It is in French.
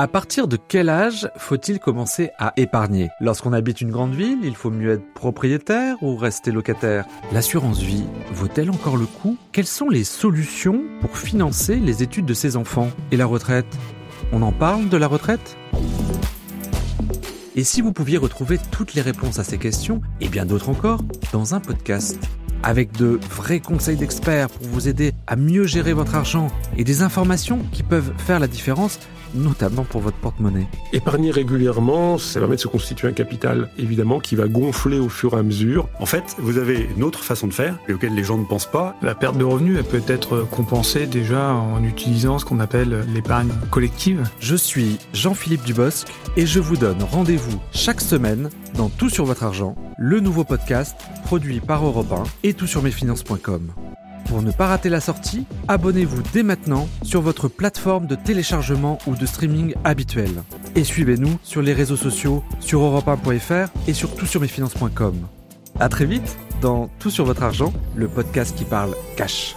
À partir de quel âge faut-il commencer à épargner? Lorsqu'on habite une grande ville, il faut mieux être propriétaire ou rester locataire? L'assurance vie vaut-elle encore le coup? Quelles sont les solutions pour financer les études de ses enfants Et la retraite? On en parle de la retraite? Et si vous pouviez retrouver toutes les réponses à ces questions, et bien d'autres encore, dans un podcast avec de vrais conseils d'experts pour vous aider à mieux gérer votre argent et des informations qui peuvent faire la différence notamment pour votre porte-monnaie. Épargner régulièrement, ça permet de se constituer un capital, évidemment, qui va gonfler au fur et à mesure. En fait, vous avez une autre façon de faire, et auquel les gens ne pensent pas. La perte de revenus, elle peut être compensée déjà en utilisant ce qu'on appelle l'épargne collective. Je suis Jean-Philippe Dubosc, et je vous donne rendez-vous chaque semaine dans Tout sur votre argent, le nouveau podcast produit par Europe 1 et toutsurmesfinances.com. Pour ne pas rater la sortie, abonnez-vous dès maintenant sur votre plateforme de téléchargement ou de streaming habituelle. Et suivez-nous sur les réseaux sociaux, sur europe1.fr et sur toutsurmesfinances.com. A très vite dans Tout sur votre argent, le podcast qui parle cash.